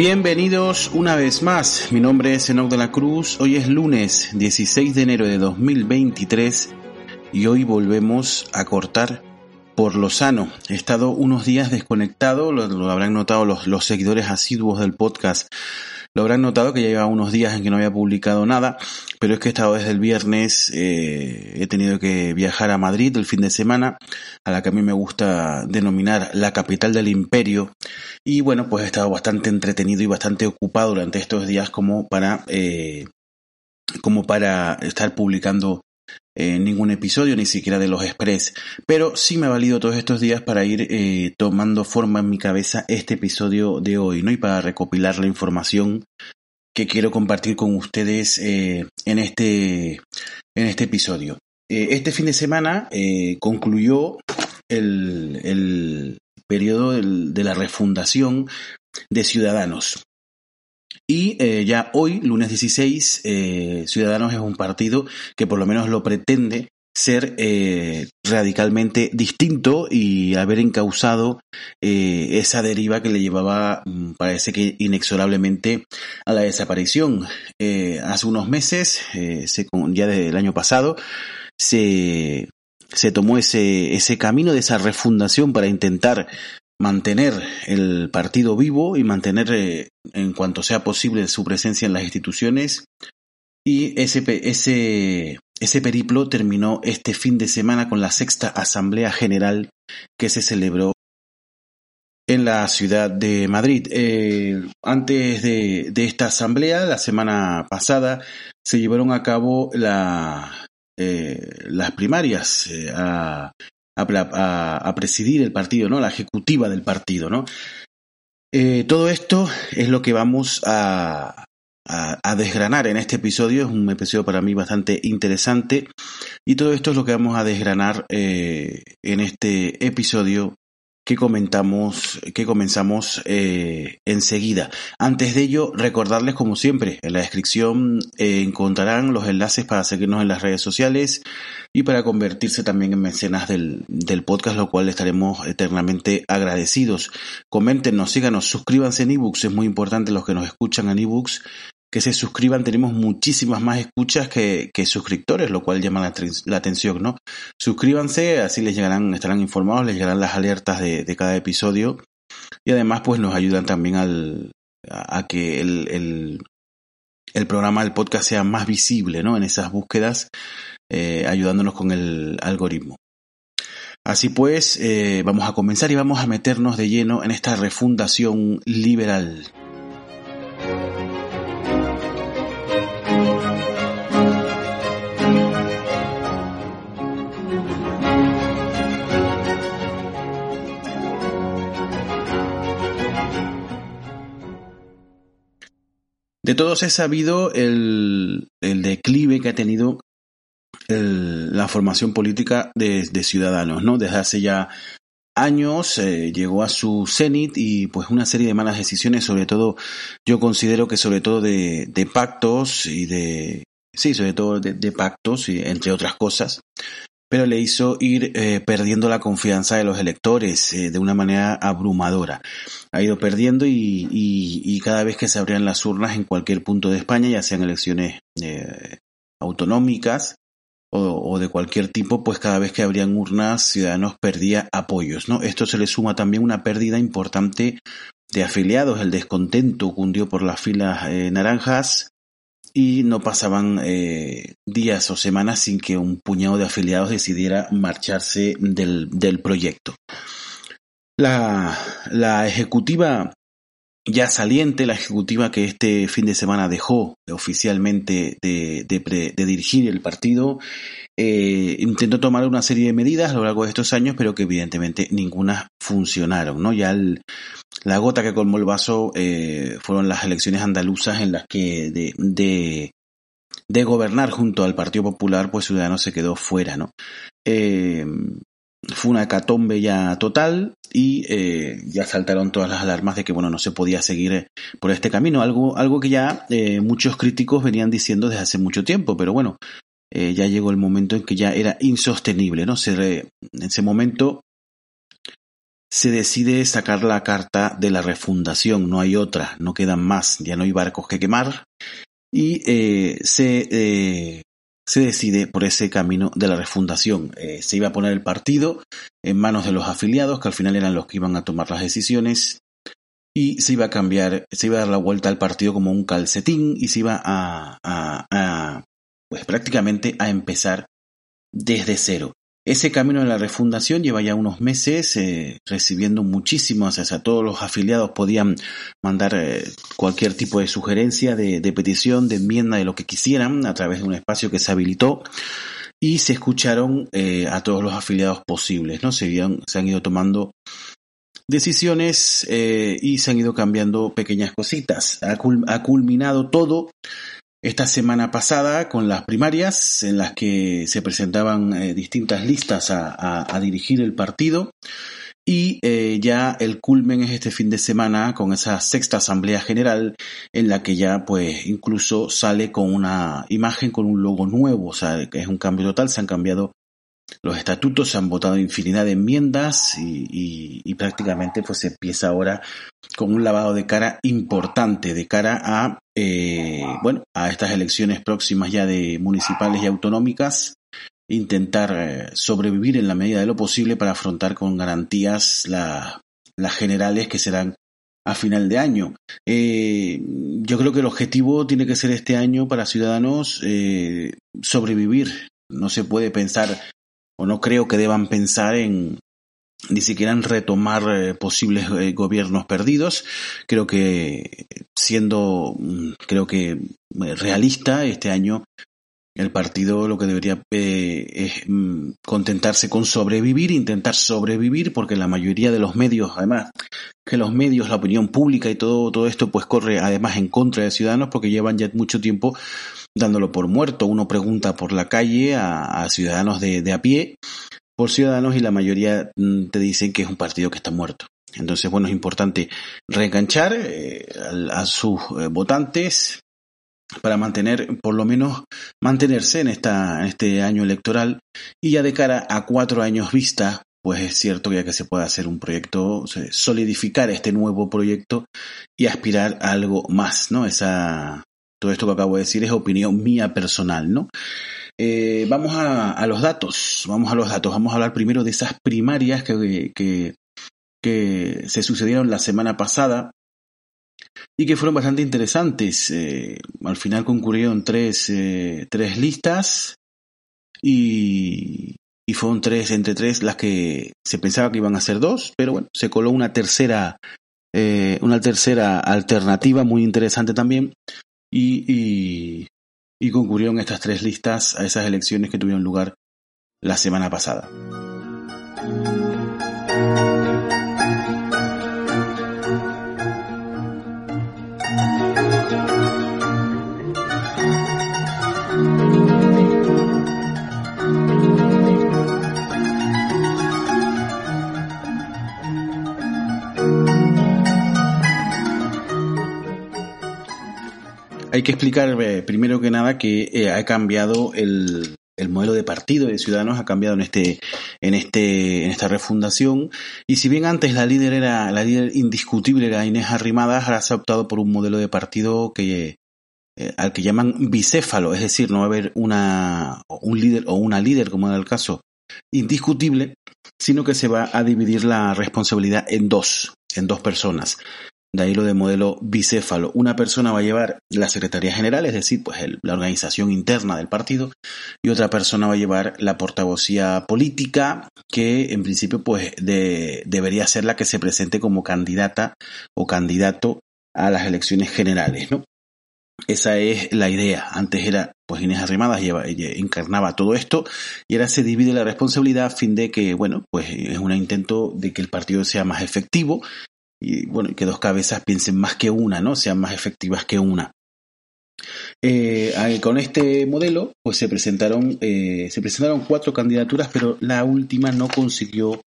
Bienvenidos una vez más. Mi nombre es Enoch de la Cruz. Hoy es lunes 16 de enero de 2023 y hoy volvemos a cortar por lo sano. He estado unos días desconectado, lo, habrán notado los, los seguidores asiduos del podcast lo habrán notado que ya lleva unos días en que no había publicado nada, pero es que he estado desde el viernes, eh, he tenido que viajar a Madrid el fin de semana, a la que a mí me gusta denominar la capital del imperio, y bueno, pues he estado bastante entretenido y bastante ocupado durante estos días como para, eh, como para estar publicando eh, ningún episodio, ni siquiera de los Express, pero sí me ha valido todos estos días para ir eh, tomando forma en mi cabeza este episodio de hoy, ¿no? Y para recopilar la información que quiero compartir con ustedes eh, en, este, en este episodio. este fin de semana concluyó el, el periodo de la refundación de Ciudadanos. Y eh, ya hoy, lunes 16, eh, Ciudadanos es un partido que por lo menos lo pretende ser eh, radicalmente distinto y haber encausado esa deriva que le llevaba, mm, parece que inexorablemente, a la desaparición. hace unos meses, ya del año pasado, se, se tomó ese, ese camino de esa refundación para intentar mantener el partido vivo y mantener eh, en cuanto sea posible su presencia en las instituciones. Y ese, ese, ese periplo terminó este fin de semana con la sexta Asamblea General que se celebró en la ciudad de Madrid. Eh, antes de, de, esta asamblea, la semana pasada, se llevaron a cabo la, eh, las primarias a, a, presidir el partido, ¿no? La ejecutiva del partido, ¿no? Eh, todo esto es lo que vamos a, a, desgranar en este episodio. Es un episodio para mí bastante interesante. Y todo esto es lo que vamos a desgranar eh, en este episodio que comentamos, que comenzamos eh, enseguida. Antes de ello, recordarles como siempre, en la descripción eh, encontrarán los enlaces para seguirnos en las redes sociales y para convertirse también en mecenas del, del podcast, lo cual estaremos eternamente agradecidos. Coméntenos, síganos, suscríbanse en ebooks, es muy importante los que nos escuchan en ebooks que se suscriban. Tenemos muchísimas más escuchas que, suscriptores, lo cual llama la, atención, ¿no? Suscríbanse, así les llegarán, estarán informados, les llegarán las alertas de, cada episodio. Y además, pues nos ayudan también al, a, que el, el, el, programa, el podcast sea más visible, ¿no? En esas búsquedas, eh, ayudándonos con el algoritmo. Así pues, eh, vamos a comenzar y vamos a meternos de lleno en esta refundación liberal. De todos he sabido el, declive que ha tenido la formación política de, Ciudadanos, ¿no? Desde hace ya años eh, llegó a su cenit y pues una serie de malas decisiones, sobre todo, yo considero que sobre todo de, pactos y de, sí, sobre todo de, pactos y entre otras cosas, pero le hizo ir eh, perdiendo la confianza de los electores eh, de una manera abrumadora. Ha ido perdiendo y, y, cada vez que se abrían las urnas en cualquier punto de España, ya sean elecciones eh, autonómicas o, de cualquier tipo, pues cada vez que abrían urnas, Ciudadanos perdía apoyos, ¿no? Esto se le suma también una pérdida importante de afiliados, el descontento cundió por las filas eh, naranjas y no pasaban eh, días o semanas sin que un puñado de afiliados decidiera marcharse del, del proyecto. La, la ejecutiva ya saliente, la ejecutiva que este fin de semana dejó oficialmente de, de, dirigir el partido, eh, intentó tomar una serie de medidas a lo largo de estos años, pero que evidentemente ninguna funcionaron, ¿no? Ya la gota que colmó el vaso eh, fueron las elecciones andaluzas en las que de, gobernar junto al Partido Popular, pues Ciudadanos se quedó fuera, ¿no? Eh, fue una hecatombe ya total y eh, ya saltaron todas las alarmas de que bueno no se podía seguir por este camino algo algo que ya muchos críticos venían diciendo desde hace mucho tiempo pero bueno ya llegó el momento en que ya era insostenible no en ese momento se decide sacar la carta de la refundación no hay otra no quedan más ya no hay barcos que quemar y se se decide por ese camino de la refundación. Eh, se iba a poner el partido en manos de los afiliados, que al final eran los que iban a tomar las decisiones, y se iba a cambiar, se iba a dar la vuelta al partido como un calcetín y se iba a, a pues prácticamente a empezar desde cero. Ese camino de la refundación lleva ya unos meses eh, recibiendo muchísimos, o sea, todos los afiliados podían mandar eh, cualquier tipo de sugerencia, de, petición, de enmienda, de lo que quisieran a través de un espacio que se habilitó y se escucharon eh, a todos los afiliados posibles, ¿no? Se, se han ido tomando decisiones y se han ido cambiando pequeñas cositas. ha culminado todo esta semana pasada con las primarias en las que se presentaban eh, distintas listas a, dirigir el partido. Y eh, ya el culmen es este fin de semana con esa sexta asamblea general en la que ya pues incluso sale con una imagen con un logo nuevo, o sea, es un cambio total, se han cambiado los estatutos, se han votado infinidad de enmiendas y, prácticamente pues se empieza ahora con un lavado de cara importante de cara a eh, bueno a estas elecciones próximas ya de municipales y autonómicas intentar eh, sobrevivir en la medida de lo posible para afrontar con garantías las generales que serán a final de año. Eh, yo creo que el objetivo tiene que ser este año para Ciudadanos sobrevivir. No se puede pensar o no creo que deban pensar en ni siquiera en retomar eh, posibles eh, gobiernos perdidos. Creo que siendo, mm, creo que eh, realista, este año el partido lo que debería es mm, contentarse con sobrevivir, intentar sobrevivir, porque la mayoría de los medios, además, que los medios, la opinión pública y todo, todo esto, pues corre además en contra de ciudadanos, porque llevan ya mucho tiempo dándolo por muerto. Uno pregunta por la calle a, ciudadanos de, a pie, por ciudadanos, y la mayoría mm, te dicen que es un partido que está muerto. Entonces, bueno, es importante reenganchar eh, a, sus eh, votantes para mantener, por lo menos, mantenerse en, esta, en este año electoral y ya de cara a cuatro años vista, pues es cierto que ya que se puede hacer un proyecto, solidificar este nuevo proyecto y aspirar a algo más, ¿no? Esa, todo esto que acabo de decir es opinión mía personal, ¿no? Eh, vamos a, los datos, vamos a los datos, vamos a hablar primero de esas primarias que, que, se sucedieron la semana pasada y que fueron bastante interesantes. Eh, al final concurrieron tres, eh, tres listas y, y fueron tres entre tres las que se pensaba que iban a ser dos, pero bueno, se coló una tercera, una tercera alternativa muy interesante también, y, y, concurrieron estas tres listas a esas elecciones que tuvieron lugar la semana pasada. Hay que explicar eh, primero que nada que eh, ha cambiado el, el modelo de partido de Ciudadanos ha cambiado en este en este en esta refundación y si bien antes la líder era la líder indiscutible era Inés Arrimadas ahora se ha optado por un modelo de partido que eh, al que llaman bicéfalo, es decir, no va a haber una, un líder o una líder, como era el caso, indiscutible, sino que se va a dividir la responsabilidad en dos, en dos personas. De ahí lo de modelo bicéfalo. Una persona va a llevar la Secretaría General, es decir, pues la organización interna del partido, y otra persona va a llevar la portavocía política, que en principio pues debería ser la que se presente como candidata o candidato a las elecciones generales, ¿no? Esa es la idea. Antes era, pues Inés Arrimadas encarnaba todo esto y ahora se divide la responsabilidad a fin de que, bueno, pues es un intento de que el partido sea más efectivo y, bueno, que dos cabezas piensen más que una, ¿no? Sean más efectivas que una. Eh, con este modelo, pues se presentaron, eh, se presentaron cuatro candidaturas, pero la última no consiguió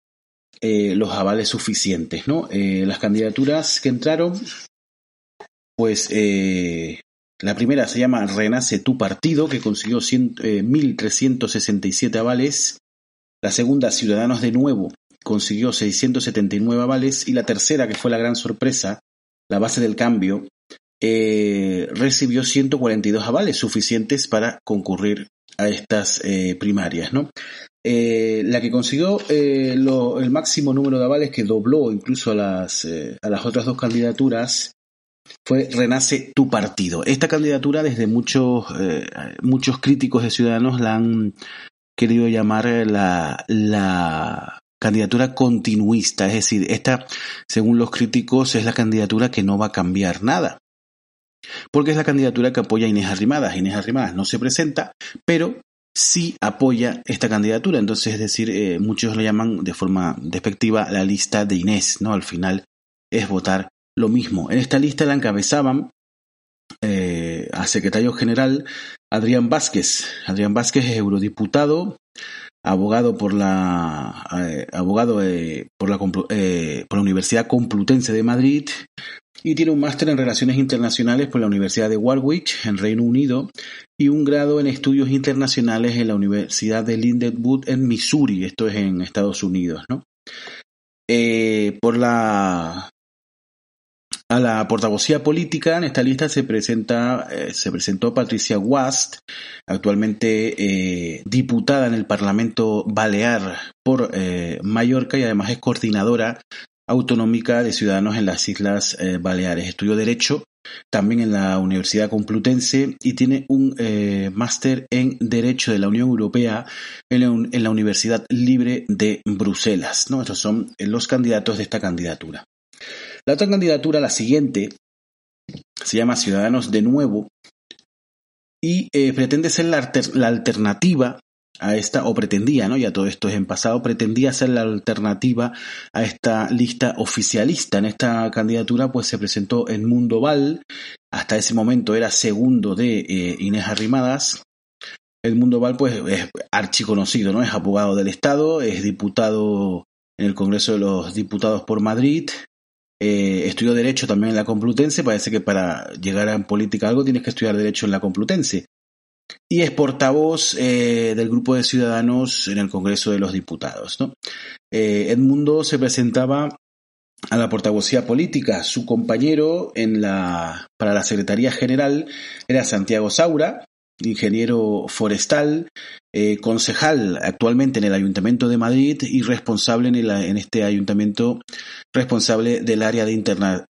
eh, los avales suficientes, ¿no? las candidaturas que entraron, pues la primera se llama Renace tu partido, que consiguió 1.367 avales. La segunda, Ciudadanos de Nuevo, consiguió 679 avales. Y la tercera, que fue la gran sorpresa, la base del cambio, eh, recibió 142 avales suficientes para concurrir a estas eh, primarias. ¿no? Eh, la que consiguió el máximo número de avales, que dobló incluso a las, a las otras dos candidaturas, fue Renace tu partido. Esta candidatura desde muchos, muchos críticos de Ciudadanos la han querido llamar la, la candidatura continuista, es decir, esta, según los críticos, es la candidatura que no va a cambiar nada. Porque es la candidatura que apoya a Inés Arrimadas. Inés Arrimadas no se presenta, pero sí apoya esta candidatura. Entonces, es decir, eh, muchos lo llaman de forma despectiva la lista de Inés, ¿no? Al final es votar lo mismo. En esta lista la encabezaban eh, a secretario general Adrián Vázquez. Adrián Vázquez es eurodiputado, abogado por la eh, abogado eh, por, la, por la Universidad Complutense de Madrid y tiene un máster en Relaciones Internacionales por la Universidad de Warwick en Reino Unido y un grado en Estudios Internacionales en la Universidad de Lindenwood en Missouri, esto es en Estados Unidos, ¿no? por la a la portavocía política en esta lista se presenta eh, se presentó Patricia Wast, actualmente eh, diputada en el Parlamento Balear por eh, Mallorca y además es coordinadora autonómica de ciudadanos en las Islas Baleares. Estudió Derecho también en la Universidad Complutense y tiene un máster en Derecho de la Unión Europea en la, Universidad Libre de Bruselas. ¿no? Estos son los candidatos de esta candidatura. La otra candidatura, la siguiente, se llama Ciudadanos de Nuevo y eh, pretende ser la, alternativa a esta, o pretendía, ¿no? Ya todo esto es en pasado, pretendía ser la alternativa a esta lista oficialista. En esta candidatura, pues se presentó en Mundo Val, hasta ese momento era segundo de eh, Inés Arrimadas. Mundo Val, pues, es archiconocido, ¿no? Es abogado del Estado, es diputado en el Congreso de los Diputados por Madrid, eh, estudió Derecho también en la Complutense. Parece que para llegar a política algo tienes que estudiar Derecho en la Complutense. Y es portavoz eh, del grupo de ciudadanos en el Congreso de los Diputados. Eh, Edmundo se presentaba a la portavocía política. Su compañero para la Secretaría General era Santiago Saura, ingeniero forestal, eh, concejal actualmente en el Ayuntamiento de Madrid y responsable en, en este ayuntamiento, responsable del área de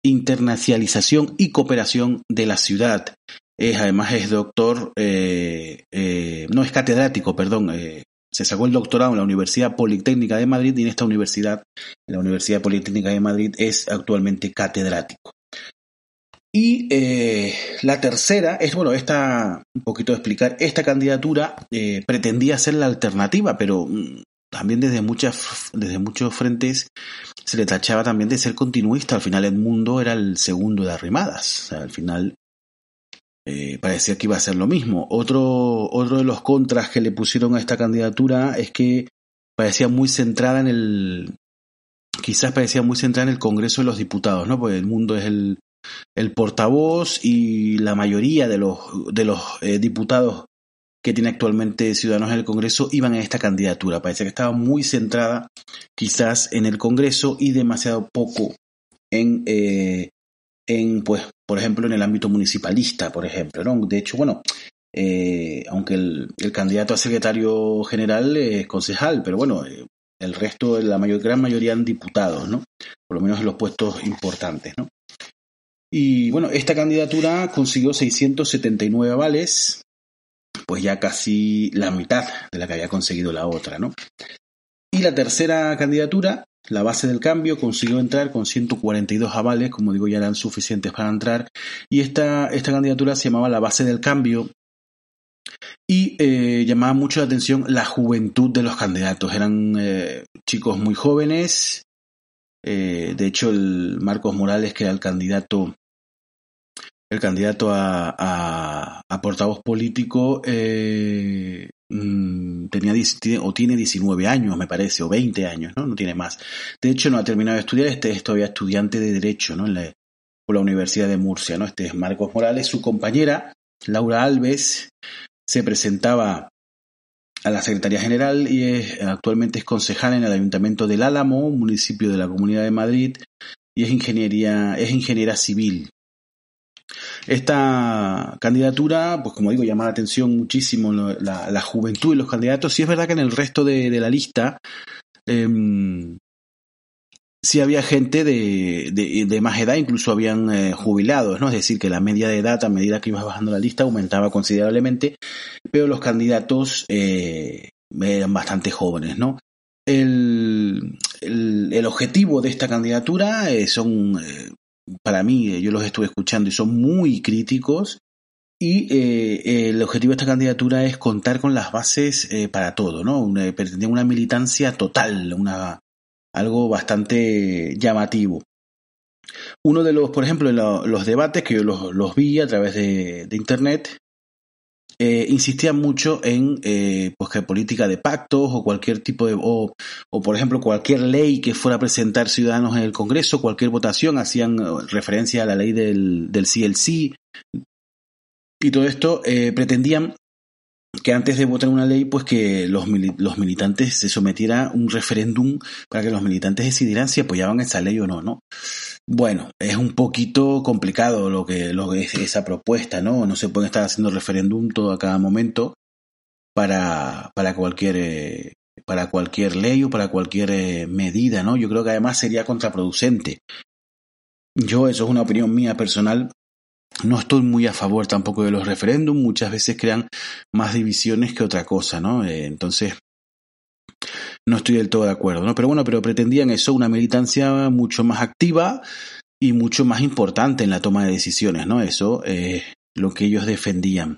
internacionalización y cooperación de la ciudad. Es, además es doctor, eh, eh, no es catedrático, perdón, se sacó el doctorado en la Universidad Politécnica de Madrid y en esta universidad, en la Universidad Politécnica de Madrid, es actualmente catedrático. Y eh, la tercera es, bueno, esta, un poquito de explicar, esta candidatura eh, pretendía ser la alternativa, pero mm, también desde, muchas, desde muchos frentes se le tachaba también de ser continuista. Al final Edmundo era el segundo de Arrimadas. O sea, al final eh, parecía que iba a ser lo mismo. Otro, otro de los contras que le pusieron a esta candidatura es que parecía muy centrada en el... Quizás parecía muy centrada en el Congreso de los Diputados, ¿no? Porque el mundo es el, el portavoz y la mayoría de los, de los eh, diputados que tiene actualmente Ciudadanos en el Congreso iban a esta candidatura. Parece que estaba muy centrada quizás en el Congreso y demasiado poco en, eh, en pues, por ejemplo, en el ámbito municipalista, por ejemplo, ¿no? De hecho, bueno, eh, aunque el, candidato a secretario general es concejal, pero bueno, eh, el resto, la mayor, gran mayoría han diputados, ¿no? Por lo menos en los puestos importantes, ¿no? Y bueno, esta candidatura consiguió 679 avales, pues ya casi la mitad de la que había conseguido la otra, ¿no? Y la tercera candidatura, la base del cambio, consiguió entrar con 142 avales, como digo, ya eran suficientes para entrar. Y esta, esta candidatura se llamaba la base del cambio y eh, llamaba mucho la atención la juventud de los candidatos. Eran eh, chicos muy jóvenes. Eh, de hecho, el Marcos Morales, que era el candidato el candidato a, portavoz político eh, mm, tenía o tiene 19 años, me parece, o 20 años, ¿no? No tiene más. De hecho, no ha terminado de estudiar, este es todavía estudiante de Derecho, ¿no? En la, por la Universidad de Murcia, ¿no? Este es Marcos Morales. Su compañera, Laura Alves, se presentaba a la Secretaría General y es, actualmente es concejal en el Ayuntamiento del Álamo, municipio de la Comunidad de Madrid, y es ingeniería, es ingeniera civil. Esta candidatura, pues como digo, llama la atención muchísimo la, juventud de los candidatos. Sí es verdad que en el resto de, la lista eh, sí había gente de, de, más edad, incluso habían eh, jubilados, ¿no? Es decir, que la media de edad a medida que iba bajando la lista aumentaba considerablemente, pero los candidatos eh, eran bastante jóvenes, ¿no? El, el, objetivo de esta candidatura eh, son para mí, yo los estuve escuchando y son muy críticos. Y el objetivo de esta candidatura es contar con las bases eh, para todo, ¿no? Una, pretendían una militancia total, una, algo bastante llamativo. Uno de los, por ejemplo, los debates que yo los, vi a través de, internet, eh, insistía mucho en eh, pues que política de pactos o cualquier tipo de o, o, por ejemplo cualquier ley que fuera a presentar ciudadanos en el Congreso cualquier votación hacían eh, referencia a la ley del, del CLC y todo esto pretendían que antes de votar una ley, pues que los, los militantes se sometiera a un referéndum para que los militantes decidieran si apoyaban esa ley o no, ¿no? Bueno, es un poquito complicado lo que, lo que es esa propuesta, ¿no? No se puede estar haciendo referéndum todo a cada momento para, para cualquier eh, para cualquier ley o para cualquier eh, medida, ¿no? Yo creo que además sería contraproducente. Yo, eso es una opinión mía personal, no estoy muy a favor tampoco de los referéndums, muchas veces crean más divisiones que otra cosa, ¿no? Eh, entonces, no estoy del todo de acuerdo, ¿no? Pero bueno, pero pretendían eso, una militancia mucho más activa y mucho más importante en la toma de decisiones, ¿no? Eso es lo que ellos defendían.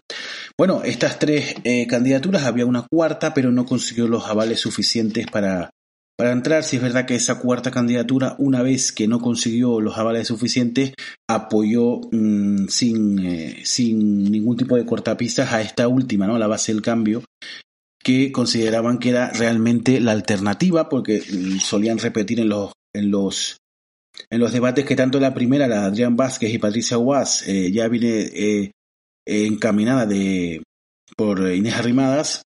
Bueno, estas tres eh, candidaturas, había una cuarta, pero no consiguió los avales suficientes para para entrar, si es verdad que esa cuarta candidatura, una vez que no consiguió los avales suficientes, apoyó mm, sin, eh, sin ningún tipo de cortapisas a esta última, ¿no? La base del cambio, que consideraban que era realmente la alternativa, porque mm, solían repetir en los, en los, en los debates que tanto la primera, la Adrián Vázquez y Patricia Guas, eh, ya viene eh, encaminada de, por Inés Arrimadas,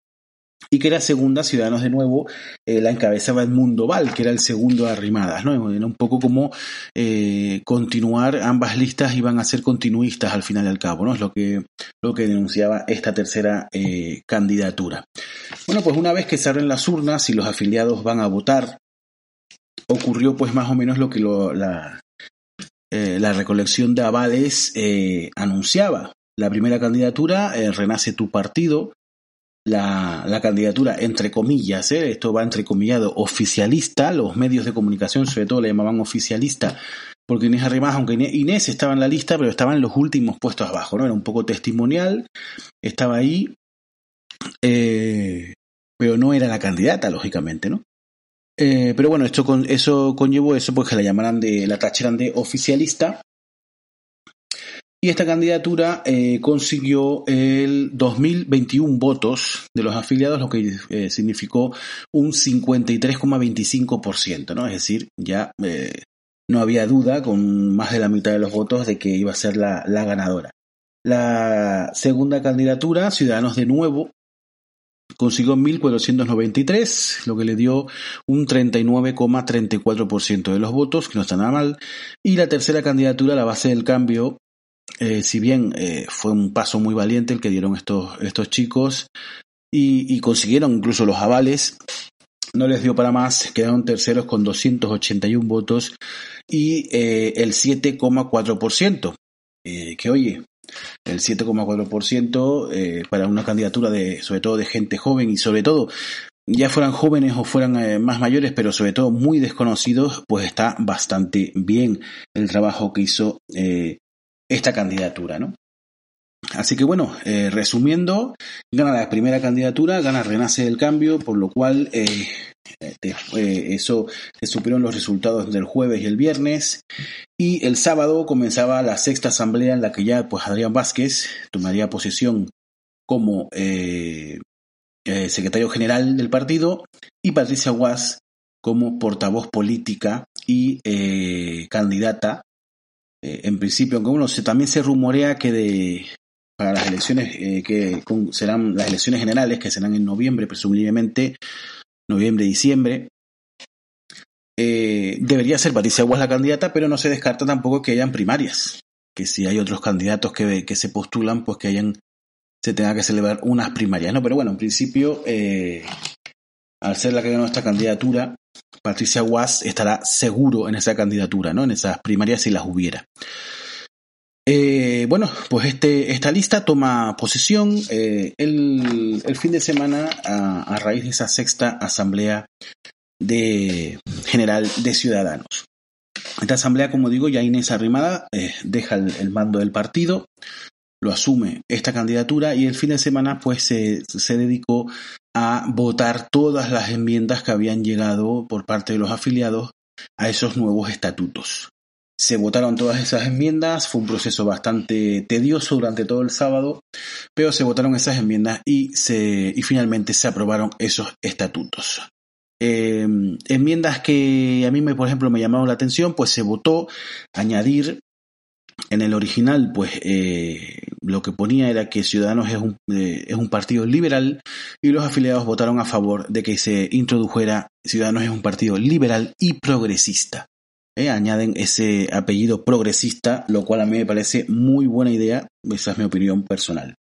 y que era segunda, Ciudadanos de Nuevo, eh, la encabezaba Edmundo Val, que era el segundo de Arrimadas, ¿no? Era un poco como eh, continuar, ambas listas iban a ser continuistas al final y al cabo, ¿no? Es lo que, lo que denunciaba esta tercera eh, candidatura. Bueno, pues una vez que se abren las urnas y los afiliados van a votar, ocurrió pues más o menos lo que la, la recolección de avales anunciaba. La primera candidatura, Renace tu partido, la, candidatura, entre comillas, ¿eh? esto va entrecomillado, oficialista, los medios de comunicación sobre todo le llamaban oficialista, porque Inés Arrimadas, aunque Inés estaba en la lista, pero estaba en los últimos puestos abajo, ¿no? Era un poco testimonial, estaba ahí, eh, pero no era la candidata, lógicamente, ¿no? Eh, pero bueno, esto con, eso conllevó eso, pues que la llamaran de, la tacharan de oficialista, y esta candidatura eh, consiguió el 2021 votos de los afiliados, lo que eh, significó un 53,25%, ¿no? Es decir, ya eh, no había duda con más de la mitad de los votos de que iba a ser la, la ganadora. La segunda candidatura, Ciudadanos de Nuevo, consiguió 1.493, lo que le dio un 39,34% de los votos, que no está nada mal. Y la tercera candidatura, la base del cambio, eh, si bien eh, fue un paso muy valiente el que dieron estos, estos chicos y, consiguieron incluso los avales, no les dio para más, quedaron terceros con 281 votos y eh, el 7,4%. Eh, que oye, el 7,4% eh, para una candidatura de, sobre todo de gente joven y sobre todo ya fueran jóvenes o fueran más mayores, pero sobre todo muy desconocidos, pues está bastante bien el trabajo que hizo esta candidatura, ¿no? Así que bueno, eh, resumiendo, gana la primera candidatura, gana Renace del Cambio, por lo cual eh, eh, eso se supieron los resultados del jueves y el viernes. Y el sábado comenzaba la sexta asamblea en la que ya pues Adrián Vázquez tomaría posesión como secretario general del partido y Patricia Guas como portavoz política y candidata en principio, aunque bueno, se, también se rumorea que de para las elecciones eh, que serán las elecciones generales, que serán en noviembre, presumiblemente, noviembre-diciembre. Eh, debería ser Patricia Aguas la candidata, pero no se descarta tampoco que hayan primarias. Que si hay otros candidatos que, que se postulan, pues que hayan se tenga que celebrar unas primarias. No, pero bueno, en principio, eh, al ser la que ganó esta candidatura, Patricia Guas estará seguro en esa candidatura, ¿no? En esas primarias si las hubiera. Eh, bueno, pues este, esta lista toma posesión eh, el, fin de semana a, a, raíz de esa sexta asamblea de, general de ciudadanos. Esta asamblea, como digo, ya Inés Arrimada eh, deja el, el, mando del partido, lo asume esta candidatura y el fin de semana pues se, se dedicó a votar todas las enmiendas que habían llegado por parte de los afiliados a esos nuevos estatutos. Se votaron todas esas enmiendas, fue un proceso bastante tedioso durante todo el sábado, pero se votaron esas enmiendas y, se, y finalmente se aprobaron esos estatutos. Eh, enmiendas que a mí, me, por ejemplo, me llamaron la atención, pues se votó añadir en el original, pues eh, lo que ponía era que Ciudadanos es un, eh, es un partido liberal y los afiliados votaron a favor de que se introdujera Ciudadanos es un partido liberal y progresista. Eh, añaden ese apellido progresista, lo cual a mí me parece muy buena idea, esa es mi opinión personal.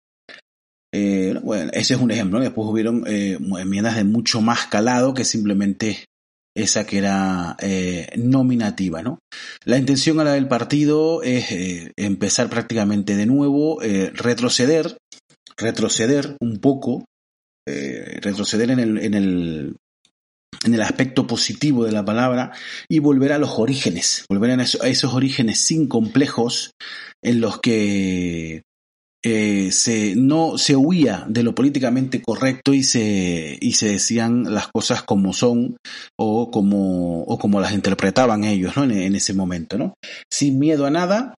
Eh, bueno, ese es un ejemplo, después hubieron eh, enmiendas de mucho más calado que simplemente esa que era eh, nominativa, ¿no? La intención a la del partido es eh, empezar prácticamente de nuevo, eh, retroceder, retroceder un poco, retroceder en el, en el en el aspecto positivo de la palabra y volver a los orígenes, volver a, esos orígenes sin complejos en los que eh, se, no se huía de lo políticamente correcto y se, y se decían las cosas como son o como, o como las interpretaban ellos ¿no? en, ese momento, ¿no? sin miedo a nada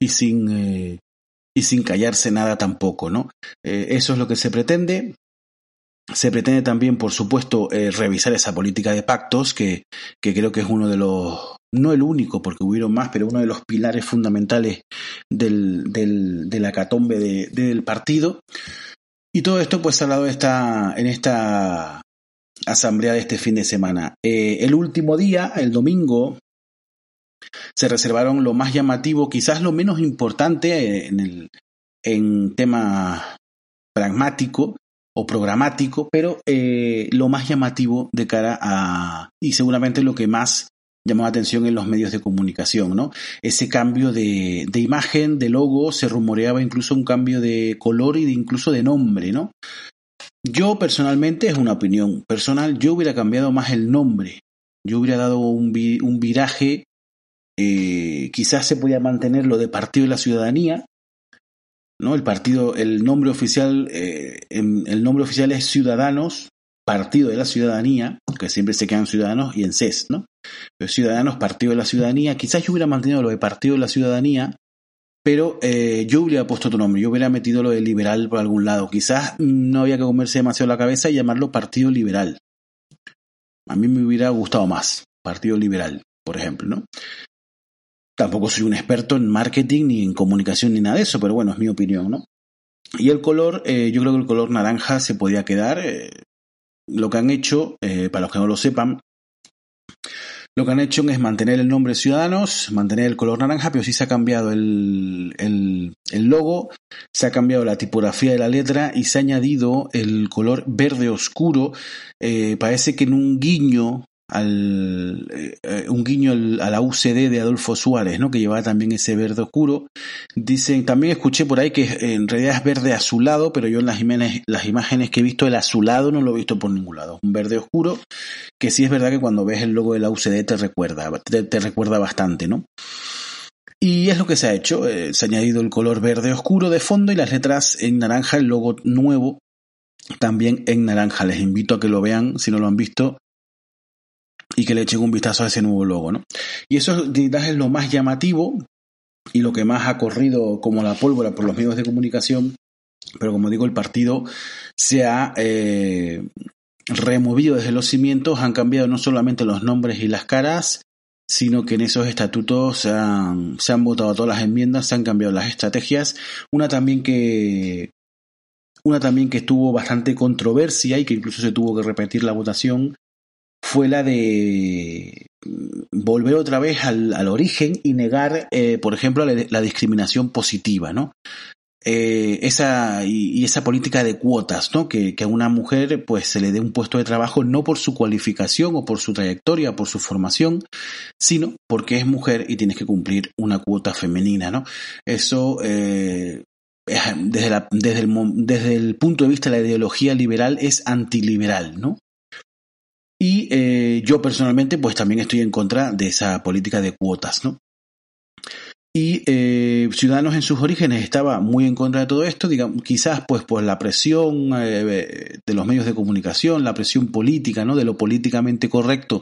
y sin, eh, y sin callarse nada tampoco. ¿no? Eh, eso es lo que se pretende. Se pretende también, por supuesto, revisar esa política de pactos, que, que, creo que es uno de los, no el único, porque hubieron más, pero uno de los pilares fundamentales del, del, de la catombe de, del partido. Y todo esto, pues, ha hablado esta, en esta asamblea de este fin de semana. Eh, el último día, el domingo, se reservaron lo más llamativo, quizás lo menos importante en el en tema pragmático, o programático, pero eh, lo más llamativo de cara a, y seguramente lo que más llamó la atención en los medios de comunicación, ¿no? Ese cambio de, imagen, de logo, se rumoreaba incluso un cambio de color y de incluso de nombre, ¿no? Yo personalmente, es una opinión personal, yo hubiera cambiado más el nombre, yo hubiera dado un viraje, eh, quizás se podía mantener lo de Partido de la Ciudadanía, ¿no? El partido, el nombre oficial, eh, el nombre oficial es Ciudadanos, Partido de la Ciudadanía, que siempre se quedan ciudadanos, y en CES, ¿no? Ciudadanos, Partido de la Ciudadanía, quizás yo hubiera mantenido lo de Partido de la Ciudadanía, pero eh, yo hubiera puesto otro nombre, yo hubiera metido lo de liberal por algún lado. Quizás no había que comerse demasiado la cabeza y llamarlo Partido Liberal. A mí me hubiera gustado más, Partido Liberal, por ejemplo, ¿no? Tampoco soy un experto en marketing ni en comunicación ni nada de eso, pero bueno, es mi opinión, ¿no? Y el color, eh, yo creo que el color naranja se podía quedar. Eh, lo que han hecho, eh, para los que no lo sepan, lo que han hecho es mantener el nombre Ciudadanos, mantener el color naranja, pero sí se ha cambiado el, el, logo, se ha cambiado la tipografía de la letra y se ha añadido el color verde oscuro. Eh, parece que en un guiño al eh, un guiño a la UCD de Adolfo Suárez, ¿no? que llevaba también ese verde oscuro. Dicen, también escuché por ahí que en realidad es verde azulado, pero yo en las imágenes, las imágenes que he visto el azulado no lo he visto por ningún lado. Un verde oscuro, que sí es verdad que cuando ves el logo de la UCD te recuerda, te, recuerda bastante, ¿no? Y es lo que se ha hecho, eh, se ha añadido el color verde oscuro de fondo y las letras en naranja, el logo nuevo también en naranja. Les invito a que lo vean si no lo han visto y que le echen un vistazo a ese nuevo logo, ¿no? Y eso es lo más llamativo y lo que más ha corrido como la pólvora por los medios de comunicación, pero como digo, el partido se ha eh, removido desde los cimientos, han cambiado no solamente los nombres y las caras, sino que en esos estatutos se han, se han votado todas las enmiendas, se han cambiado las estrategias, una también que una también que estuvo bastante controversia y que incluso se tuvo que repetir la votación fue la de volver otra vez al, origen y negar, eh, por ejemplo, la, discriminación positiva, ¿no? Eh, esa y, esa política de cuotas, ¿no? Que, a una mujer pues se le dé un puesto de trabajo no por su cualificación o por su trayectoria, por su formación, sino porque es mujer y tienes que cumplir una cuota femenina, ¿no? Eso eh, desde, desde, el, desde el punto de vista de la ideología liberal es antiliberal, ¿no? Y eh, yo personalmente, pues también estoy en contra de esa política de cuotas, ¿no? Y eh, Ciudadanos en sus orígenes estaba muy en contra de todo esto, digamos, quizás pues por la presión eh, de los medios de comunicación, la presión política, ¿no? De lo políticamente correcto,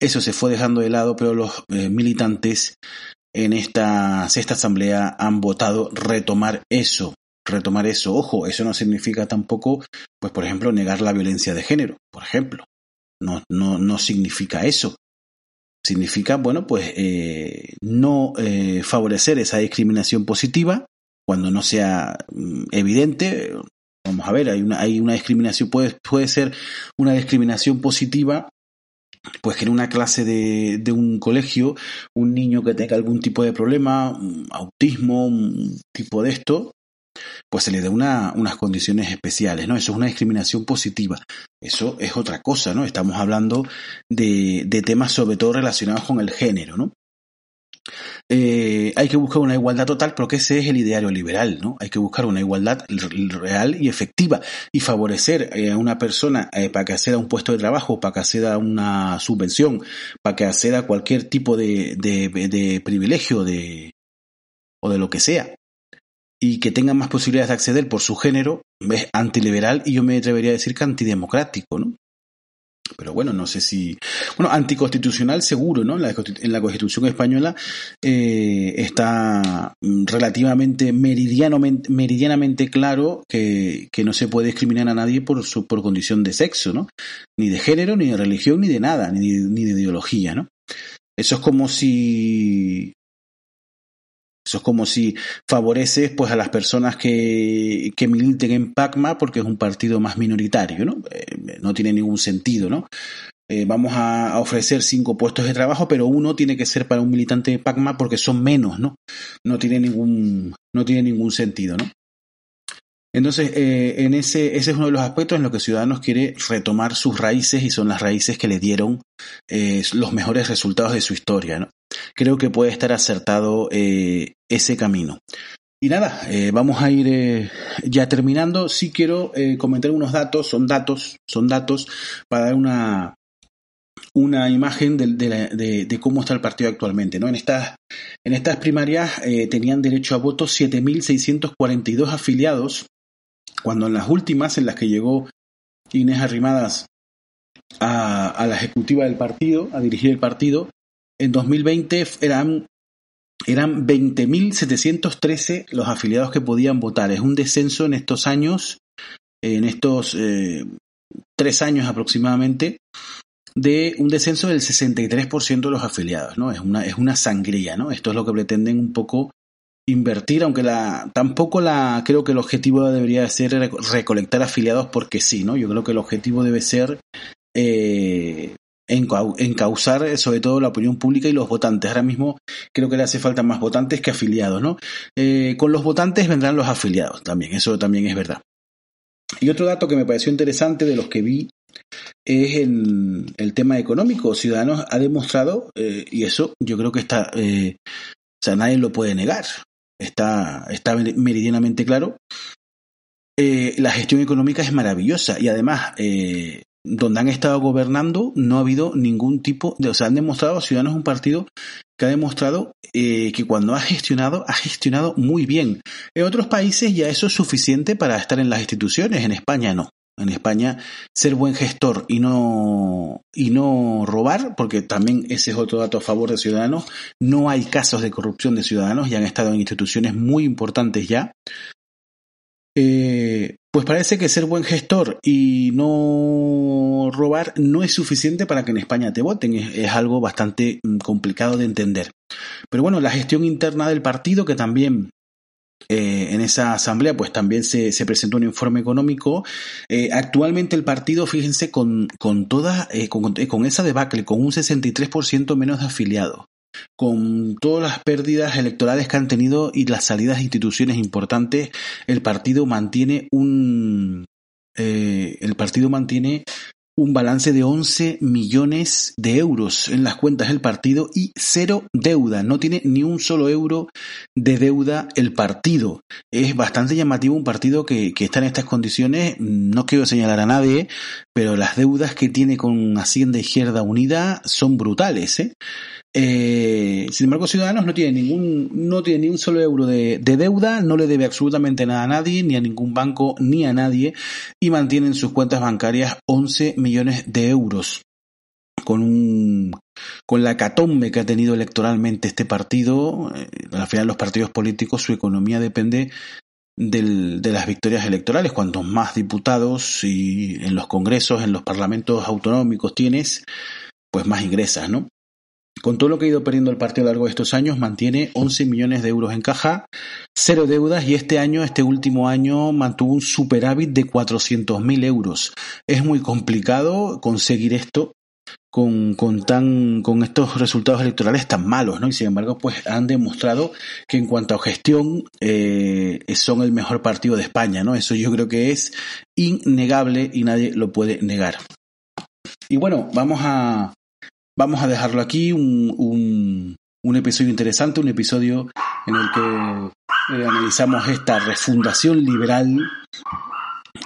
eso se fue dejando de lado, pero los militantes en esta sexta asamblea han votado retomar eso, retomar eso. Ojo, eso no significa tampoco, pues por ejemplo, negar la violencia de género, por ejemplo. No, no, no significa eso. Significa, bueno, pues eh, no eh, favorecer esa discriminación positiva cuando no sea mm, evidente. Vamos a ver, hay una, hay una discriminación, puede, puede ser una discriminación positiva pues que en una clase de, de, un colegio un niño que tenga algún tipo de problema, autismo, un tipo de esto, pues se le da una, unas condiciones especiales, ¿no? Eso es una discriminación positiva. Eso es otra cosa, ¿no? Estamos hablando de, temas sobre todo relacionados con el género, ¿no? Eh, hay que buscar una igualdad total, porque ese es el ideario liberal, ¿no? Hay que buscar una igualdad real y efectiva y favorecer eh, a una persona eh, para que acceda a un puesto de trabajo, para que acceda a una subvención, para que acceda a cualquier tipo de, de, de privilegio de, o de lo que sea y que tengan más posibilidades de acceder por su género es antiliberal y yo me atrevería a decir que antidemocrático, ¿no? Pero bueno, no sé si... Bueno, anticonstitucional seguro, ¿no? En la, Constitución española eh, está relativamente meridianamente, meridianamente claro que, que, no se puede discriminar a nadie por, su, por condición de sexo, ¿no? Ni de género, ni de religión, ni de nada, ni, ni de ideología, ¿no? Eso es como si eso es como si favoreces pues a las personas que, que militen en PACMA porque es un partido más minoritario, ¿no? Eh, no tiene ningún sentido, ¿no? Eh, vamos a, ofrecer cinco puestos de trabajo, pero uno tiene que ser para un militante de PACMA porque son menos, ¿no? No tiene ningún, no tiene ningún sentido, ¿no? Entonces, eh, en ese, ese es uno de los aspectos en los que Ciudadanos quiere retomar sus raíces y son las raíces que le dieron los mejores resultados de su historia. ¿no? Creo que puede estar acertado eh, ese camino. Y nada, vamos a ir ya terminando. Sí quiero comentar unos datos, son datos, son datos para dar una, una imagen de, de, de, cómo está el partido actualmente. ¿no? En, estas, en estas primarias tenían derecho a voto 7.642 afiliados cuando en las últimas en las que llegó Inés Arrimadas a, la ejecutiva del partido, a dirigir el partido, en 2020 eran, eran 20.713 los afiliados que podían votar. Es un descenso en estos años, en estos eh, tres años aproximadamente, de un descenso del 63% de los afiliados, ¿no? Es una, es una sangría, ¿no? Esto es lo que pretenden un poco invertir, aunque la tampoco la creo que el objetivo debería ser recolectar afiliados porque sí, ¿no? Yo creo que el objetivo debe ser eh, encauzar sobre todo la opinión pública y los votantes. Ahora mismo creo que le hace falta más votantes que afiliados, ¿no? Eh, con los votantes vendrán los afiliados también, eso también es verdad. Y otro dato que me pareció interesante de los que vi es el, el tema económico. Ciudadanos ha demostrado, eh, y eso yo creo que está, eh, o sea, nadie lo puede negar, está, está meridianamente claro. Eh, la gestión económica es maravillosa y además, donde han estado gobernando no ha habido ningún tipo de, o sea, han demostrado, Ciudadanos un partido que ha demostrado que cuando ha gestionado, ha gestionado muy bien. En otros países ya eso es suficiente para estar en las instituciones, en España no en España, ser buen gestor y no, y no robar, porque también ese es otro dato a favor de Ciudadanos, no hay casos de corrupción de Ciudadanos y han estado en instituciones muy importantes ya. Eh, pues parece que ser buen gestor y no robar no es suficiente para que en España te voten. es, algo bastante mm, complicado de entender. Pero bueno, la gestión interna del partido, que también eh, en esa asamblea pues también se, se presentó un informe económico. Eh, actualmente el partido, fíjense, con, con toda, eh, con, con, esa debacle, con un 63% menos de afiliados, con todas las pérdidas electorales que han tenido y las salidas de instituciones importantes, el partido mantiene un, el partido mantiene un balance de 11 millones de euros en las cuentas del partido y cero deuda. No tiene ni un solo euro de deuda el partido. Es bastante llamativo un partido que, que está en estas condiciones. No quiero señalar a nadie, pero las deudas que tiene con Hacienda Izquierda Unida son brutales. ¿eh? Eh, sin embargo, Ciudadanos no tiene ningún, no tiene ni un solo euro de, deuda, no le debe absolutamente nada a nadie, ni a ningún banco, ni a nadie, y mantiene en sus cuentas bancarias 11 millones de euros. Con un, con la catombe que ha tenido electoralmente este partido, eh, al final los partidos políticos, su economía depende del, de las victorias electorales. Cuantos más diputados y en los congresos, en los parlamentos autonómicos tienes, pues más ingresas, ¿no? Con todo lo que ha ido perdiendo el partido a lo largo de estos años, mantiene 11 millones de euros en caja, cero deudas y este año, este último año, mantuvo un superávit de 400.000 euros. Es muy complicado conseguir esto con, tan, con estos resultados electorales tan malos, ¿no? Y sin embargo, pues han demostrado que en cuanto a gestión eh, son el mejor partido de España, ¿no? Eso yo creo que es innegable y nadie lo puede negar. Y bueno, vamos a, Vamos a dejarlo aquí, un, un, un episodio interesante, un episodio en el que eh, analizamos esta refundación liberal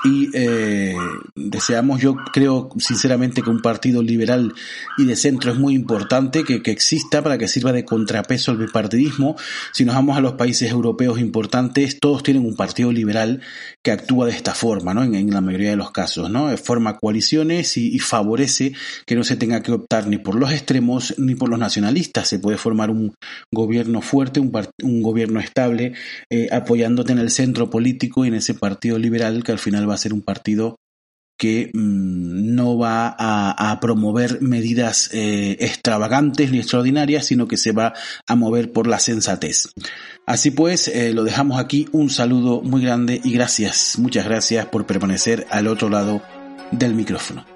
y eh, deseamos, yo creo sinceramente que un partido liberal y de centro es muy importante que, que, exista para que sirva de contrapeso al bipartidismo. Si nos vamos a los países europeos importantes, todos tienen un partido liberal que actúa de esta forma, ¿no? En, en la mayoría de los casos, ¿no? Forma coaliciones y, y, favorece que no se tenga que optar ni por los extremos ni por los nacionalistas. Se puede formar un gobierno fuerte, un, un gobierno estable, eh, apoyándote en el centro político y en ese partido liberal que al final va a ser un partido que mm, no va a, promover medidas eh, extravagantes ni extraordinarias, sino que se va a mover por la sensatez. Así pues, eh, lo dejamos aquí. Un saludo muy grande y gracias, muchas gracias por permanecer al otro lado del micrófono.